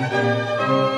Música